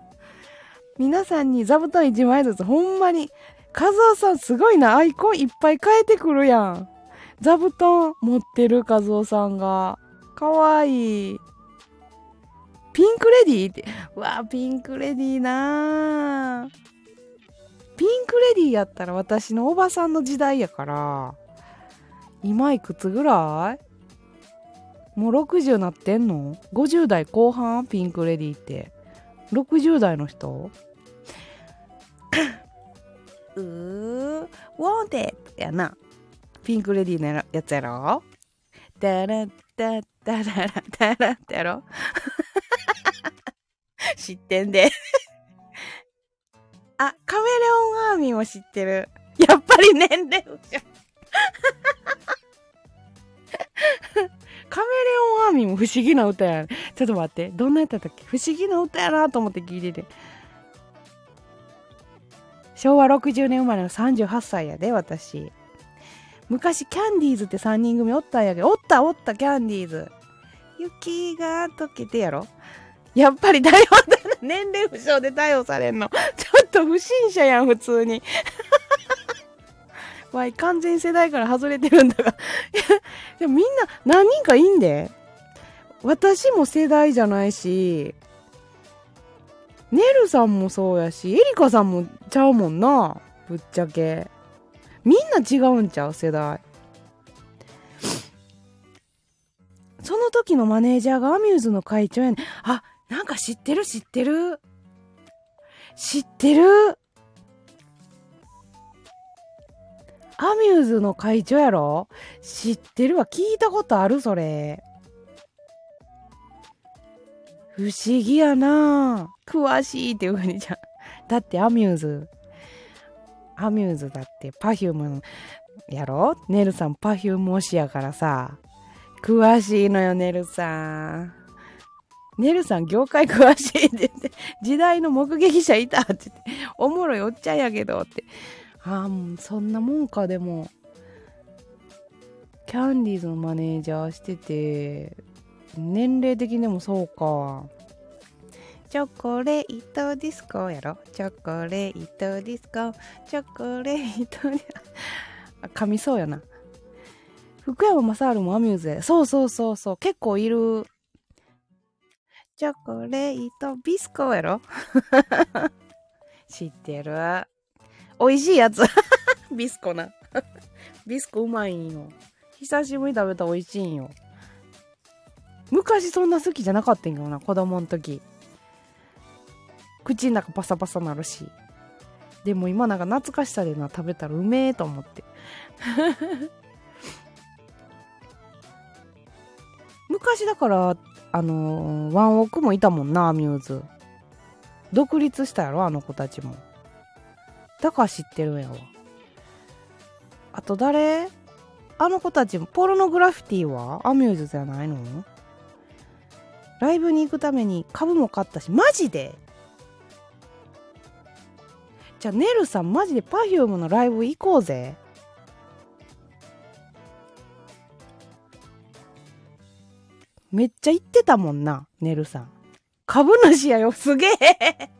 皆さんに座布団1枚ずつ、ほんまに。カズオさんすごいな。アイコンいっぱい変えてくるやん。座布団持ってるカズオさんが。かわいい。ピンクレディーって。うわピンクレディーなピンクレディーやったら私のおばさんの時代やから、今いくつぐらい？もう60なってんの ?50 代後半？ピンクレディーって。60代の人？うー、ウォンテッドやな。ピンクレディーのやつやろ？ダラッダッダララダラってやろ？知ってんであ、カメレオンアーミーも知ってる。やっぱり年齢不詳。カメレオンアーミーも不思議な歌や。ちょっと待って。どんな歌だっけ？不思議な歌やなと思って聞いてて。昭和60年生まれの38歳やで、私。昔、キャンディーズって3人組おったんやけど、おったおったキャンディーズ。雪が溶けてやろやっぱり逮捕だな。年齢不詳で逮捕されんの。ちょっと不審者やん、普通に。わい、完全世代から外れてるんだが。でもみんな何人かいいんで。私も世代じゃないし、ネルさんもそうやし、エリカさんもちゃうもんな。ぶっちゃけ。みんな違うんちゃう世代。その時のマネージャーがアミューズの会長やねん。あ、なんか知ってる？知ってる？知ってる？アミューズの会長やろ？知ってるわ。聞いたことある？それ。不思議やな詳しいっていうふうにじゃだってアミューズ。アミューズだってパフュームやろ？ネルさんパフューム推しやからさ。詳しいのよ、ネルさん。ネルさん業界詳しいって言って、時代の目撃者いたって言って、おもろいおっちゃんやけどって。ああ、もうそんなもんか、でも。キャンディーズのマネージャーしてて年齢的にもそうか。チョコレートディスコやろ？チョコレートディスコ。チョコレートディスコ。噛みそうやな。福山雅治もアミューズそうそうそうそう。結構いる。チョコレートビスコやろ？知ってる？美味しいやつ。ビスコな。ビスコうまいんよ。久しぶりに食べたら美味しいんよ。昔そんな好きじゃなかったんよな子供の時。口の中パサパサなるし。でも今なんか懐かしさでな食べたらうめえと思って。昔だからあのー、ワンオクもいたもんなアミューズ。独立したやろあの子たちも。だから知ってるんやわ。あと誰？あの子たちもポルノグラフィティは？アミューズじゃないの？ライブに行くために株も買ったしマジで？じゃあネルさんマジで Perfume のライブ行こうぜ。めっちゃ行ってたもんな、ネルさん。株主やよ、すげえ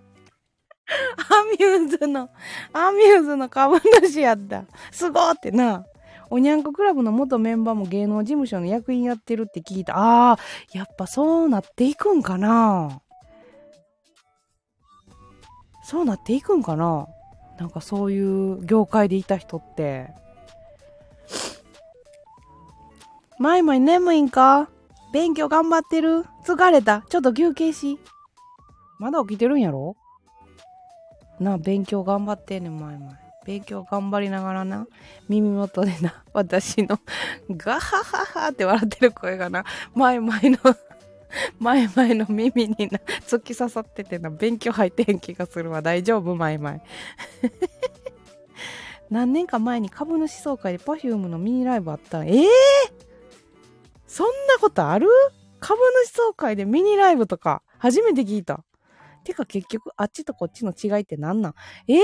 アミューズの、アミューズの株主やった。すごーってな。おにゃんこクラブの元メンバーも芸能事務所の役員やってるって聞いた。ああ、やっぱそうなっていくんかなそうなっていくんかななんかそういう業界でいた人って。マイマイ眠いんか？勉強頑張ってる疲れたちょっと休憩し。まだ起きてるんやろ？なあ、勉強頑張ってんねん、前々。勉強頑張りながらな、耳元でな、私のガハハハって笑ってる声がな、前々の 前々の耳にな、突き刺さっててな、勉強入ってん気がするわ。大丈夫？前々。何年か前に株主総会で Perfume のミニライブあったええーそんなことある？株主総会でミニライブとか、初めて聞いた。てか結局、あっちとこっちの違いって何なん？え？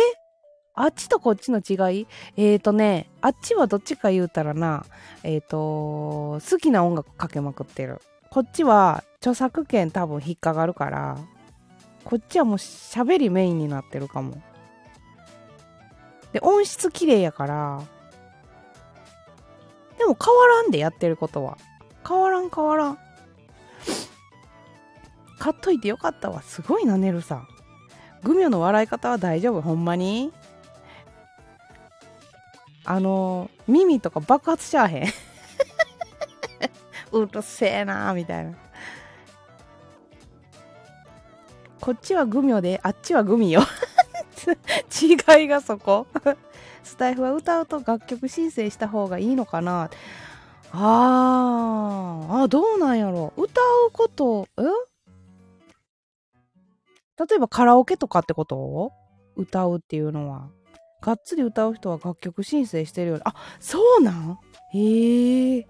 あっちとこっちの違い？えーとね、あっちはどっちか言うたらな、えーと、好きな音楽かけまくってる。こっちは著作権多分引っかかるから、こっちはもう喋りメインになってるかも。で、音質綺麗やから、でも変わらんでやってることは。変わらん変わらん。買っといてよかったわ。すごいな、ねるさん。グミョの笑い方は大丈夫ほんまに？あの、耳とか爆発しちゃへん うるせえなみたいな。こっちはグミョで、あっちはグミよ。違いがそこ。スタイフは歌うと楽曲申請した方がいいのかなあー、あ、どうなんやろ。歌うこと、え？例えばカラオケとかってこと？歌うっていうのは。がっつり歌う人は楽曲申請してるよ。あ、そうなん？へえ。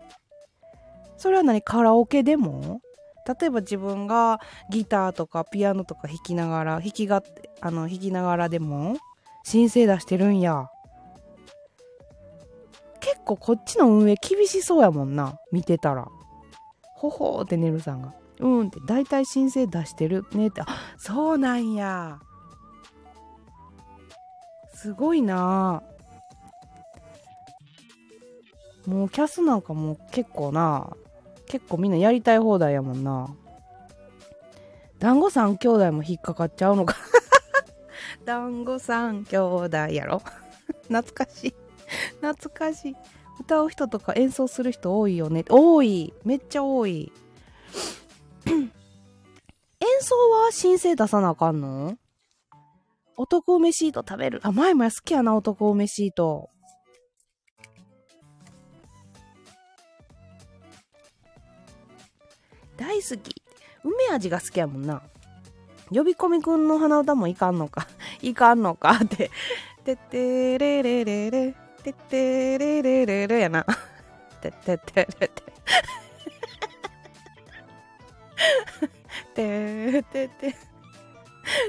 それは何？カラオケでも？例えば自分がギターとかピアノとか弾きながら、弾きが、あの、弾きながらでも申請出してるんや。構こっちの運営厳しそうやもんな。見てたら。ほほーってねるさんが。うんって。大体申請出してるねって。あそうなんや。すごいな。もうキャスなんかもう結構な。結構みんなやりたい放題やもんな。団子三兄弟も引っかかっちゃうのか。団子三兄弟やろ。懐かしい。懐かしい。歌う人とか演奏する人多いよね。多い。めっちゃ多い。演奏は申請出さなあかんの？男梅シート食べる。あ、前も好きやな、男梅シート。大好き。梅味が好きやもんな。呼び込みくんの鼻歌もいかんのか。いかんのかって。てってれれれれ。てってれれれれやな。てってってて。ててて。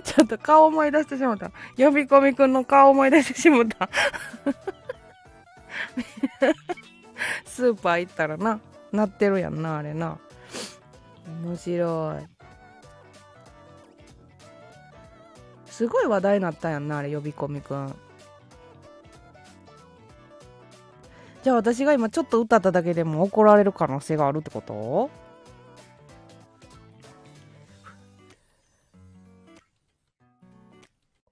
ちょっと顔思い出してしまった。呼び込みくんの顔思い出してしまった。スーパー行ったらな、なってるやんな、あれな。面白い。すごい話題になったやんな、あれ、呼び込みくん。じゃあ私が今ちょっと歌っただけでも怒られる可能性があるってこと？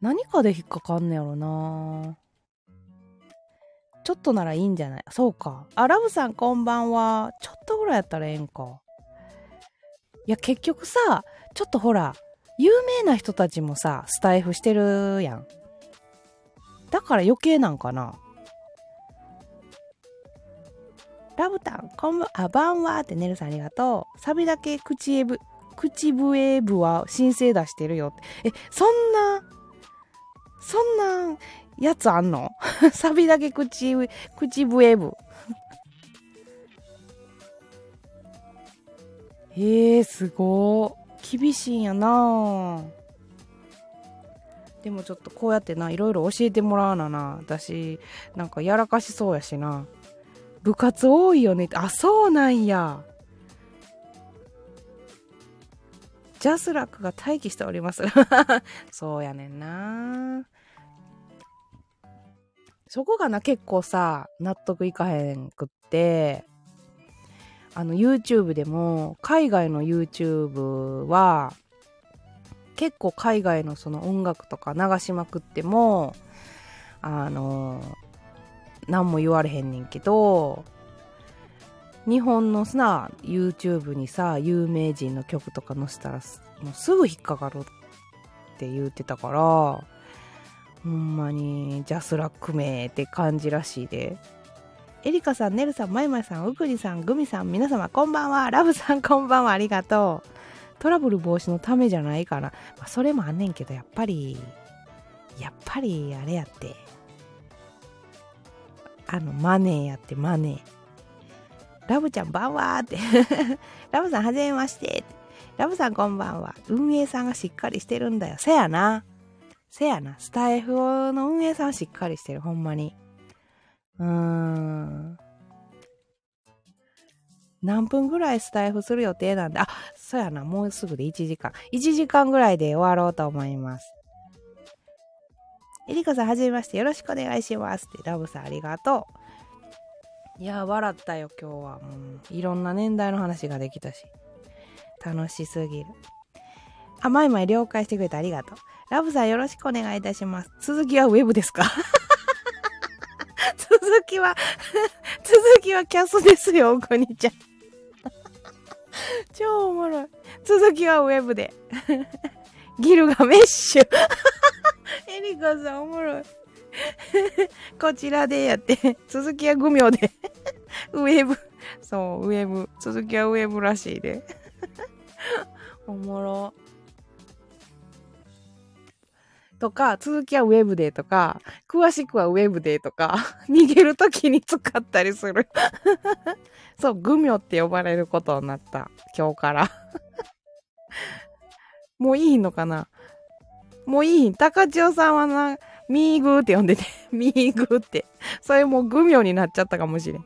何かで引っかかんねやろなちょっとならいいんじゃない？そうか。あ、ラブさんこんばんは。ちょっとぐらいやったらええんか。いや、結局さ、ちょっとほら、有名な人たちもさ、スタイフしてるやん。だから余計なんかな。ラブタン、こんばん、あ、ばんはってネルさんありがとう。サビだけ口えぶ、口笛部は申請出してるよって。え、そんな、そんなやつあんの？サビだけ口、口笛部。へ え、すごい。厳しいんやなでもちょっとこうやってないろいろ教えてもらわなな。私、なんかやらかしそうやしな。部活多いよね。あ、そうなんや。ジャスラックが待機しております。そうやねんな。そこがな、結構さ、納得いかへんくって、あの、YouTube でも、海外の YouTube は、結構海外のその音楽とか流しまくっても、あの、何も言われへんねんけど、日本のさ、YouTube にさ、有名人の曲とか載せたら、もうすぐ引っかかるって言ってたから、ほんまに、ジャスラック名って感じらしいで。エリカさん、ネルさん、マイマイさん、ウクリさん、グミさん、皆様こんばんは。ラブさんこんばんは。ありがとう。トラブル防止のためじゃないかな。まあ、それもあんねんけど、やっぱり、やっぱりあれやって。あの、マネーやって、マネー。ラブちゃん、ばんはーって。ラブさん、はじめまして。ラブさん、こんばんは。運営さんがしっかりしてるんだよ。せやな。せやな、スタイフの運営さんしっかりしてる、ほんまに。うーん。何分ぐらいスタイフする予定なんで、あ、そうやな、もうすぐで1時間。1時間ぐらいで終わろうと思います。エリカさん、はじめまして。よろしくお願いします。って、ラブさん、ありがとう。いや、笑ったよ、今日は。もう、いろんな年代の話ができたし。楽しすぎる。あ、まいまい了解してくれてありがとう。ラブさんよろしくお願いいたします。続きはウェブですか？続きは 続きはキャスですよ、おこにちゃん。超おもろい。続きはウェブで。ギルガメッシュ。エリカさんおもろい。こちらでやって、続きはグミョで。ウェブ。そう、ウェブ。続きはウェブらしいで。おもろ。とか、続きはウェブでとか、詳しくはウェブでとか、逃げるときに使ったりする。そう、グミョって呼ばれることになった。今日から。もういいのかな？もういい高千代さんはな、ミーグーって呼んでて、ミーグーって。それもうグミョになっちゃったかもしれん。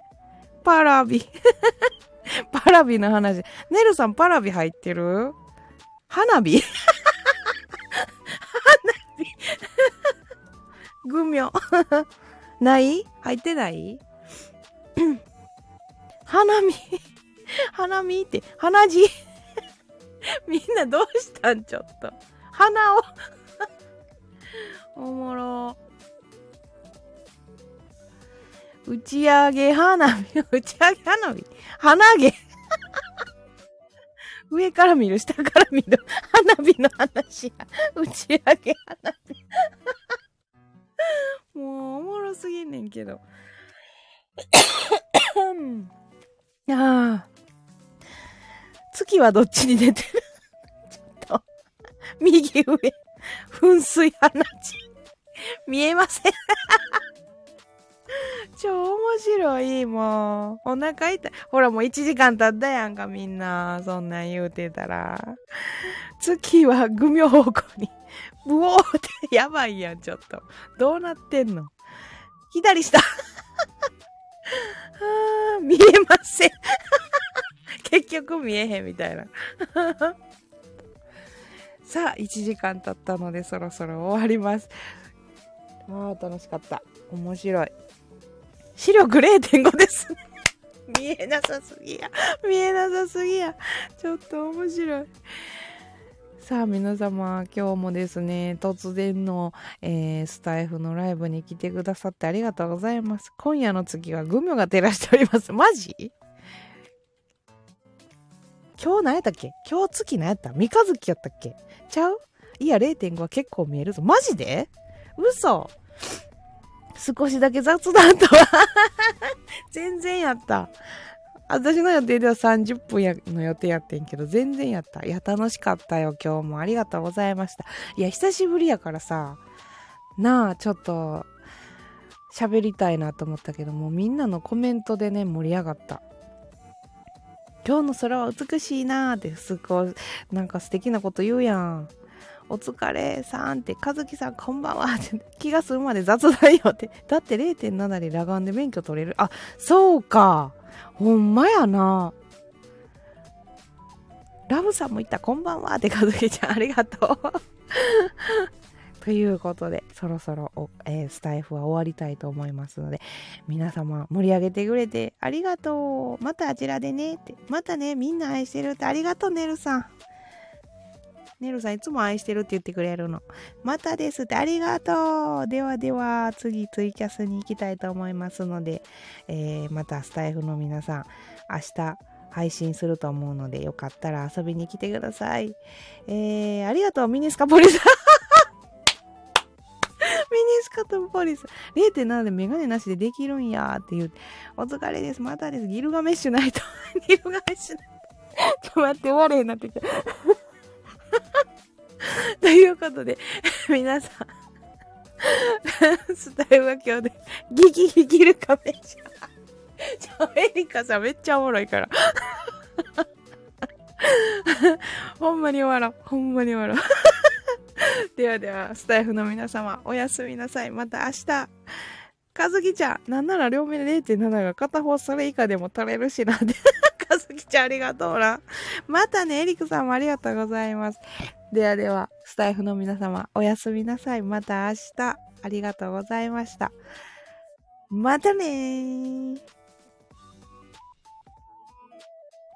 パラビ。パラビの話。ネルさんパラビ入ってる？花火花火グミョ。ない？入ってない？花見。花見って、花地。みんなどうしたん？ちょっと。花を。おもろ。打ち上げ花火。打ち上げ花火？花毛。上から見る、下から見る。花火の話や。打ち上げ花火。もうおもろすぎんねんけど。ああ。月はどっちに出てる？右上。噴水鼻血。見えません 超面白い、もう。お腹痛い。ほら、もう1時間経ったやんか、みんな。そんなん言うてたら。月はグミ方向に。ブオーってやばいやん、ちょっと。どうなってんの？左下 あ見えません。結局見えへんみたいな。さあ、1時間経ったのでそろそろ終わります。ああ、楽しかった。面白い。視力0.5ですね。見えなさすぎや。見えなさすぎや。ちょっと面白い。さあ皆様今日もですね突然の、えー、スタイフのライブに来てくださってありがとうございます今夜の月はグミが照らしておりますマジ？今日何やったっけ？今日月何やった？三日月やったっけ？ちゃう？いや0.5は結構見えるぞマジで？嘘少しだけ雑談とは全然やった私の予定では30分やの予定やってんけど、全然やった。いや、楽しかったよ、今日も。ありがとうございました。いや、久しぶりやからさ、なあ、ちょっと、喋りたいなと思ったけどもう、みんなのコメントでね、盛り上がった。今日の空は美しいなーって、すごい、なんか素敵なこと言うやん。お疲れさんって、和樹さんこんばんはって、気がするまで雑談よって。だって0.7で裸眼で免許取れる。あ、そうか。ほんまやな。ラブさんも言った、こんばんはって、かずきちゃん、ありがとう。ということで、そろそろえー、スタイフは終わりたいと思いますので、皆様盛り上げてくれてありがとう。またあちらでねって。またね、みんな愛してるってありがとう、ねるさん。ねるさんいつも愛してるって言ってくれるの。またですってありがとう。ではでは、次ツイキャスに行きたいと思いますので、えー、またスタイフの皆さん、明日、配信すると思うので、よかったら遊びに来てください。えー、ありがとう、ミニスカポリス。ミニスカトポリス。0.7でメガネなしでできるんやって言う。お疲れです。またです。ギルガメッシュナイト。ギルガメッシュナイト。ちょっと待って、終われへんなってきた。ということで、皆さん、スタイルは今日で、ギギギギルカメじゃん。エリカさんめっちゃおもろいから。ほんまに終わろう。ほんまに終わろう。ではでは、スタイフの皆様、おやすみなさい。また明日。かずきちゃん、なんなら両目で0.7が片方それ以下でも取れるしな。かずきちゃんありがとうな。またね、エリクさんもありがとうございます。ではでは、スタイフの皆様、おやすみなさい。また明日、ありがとうございました。またねー。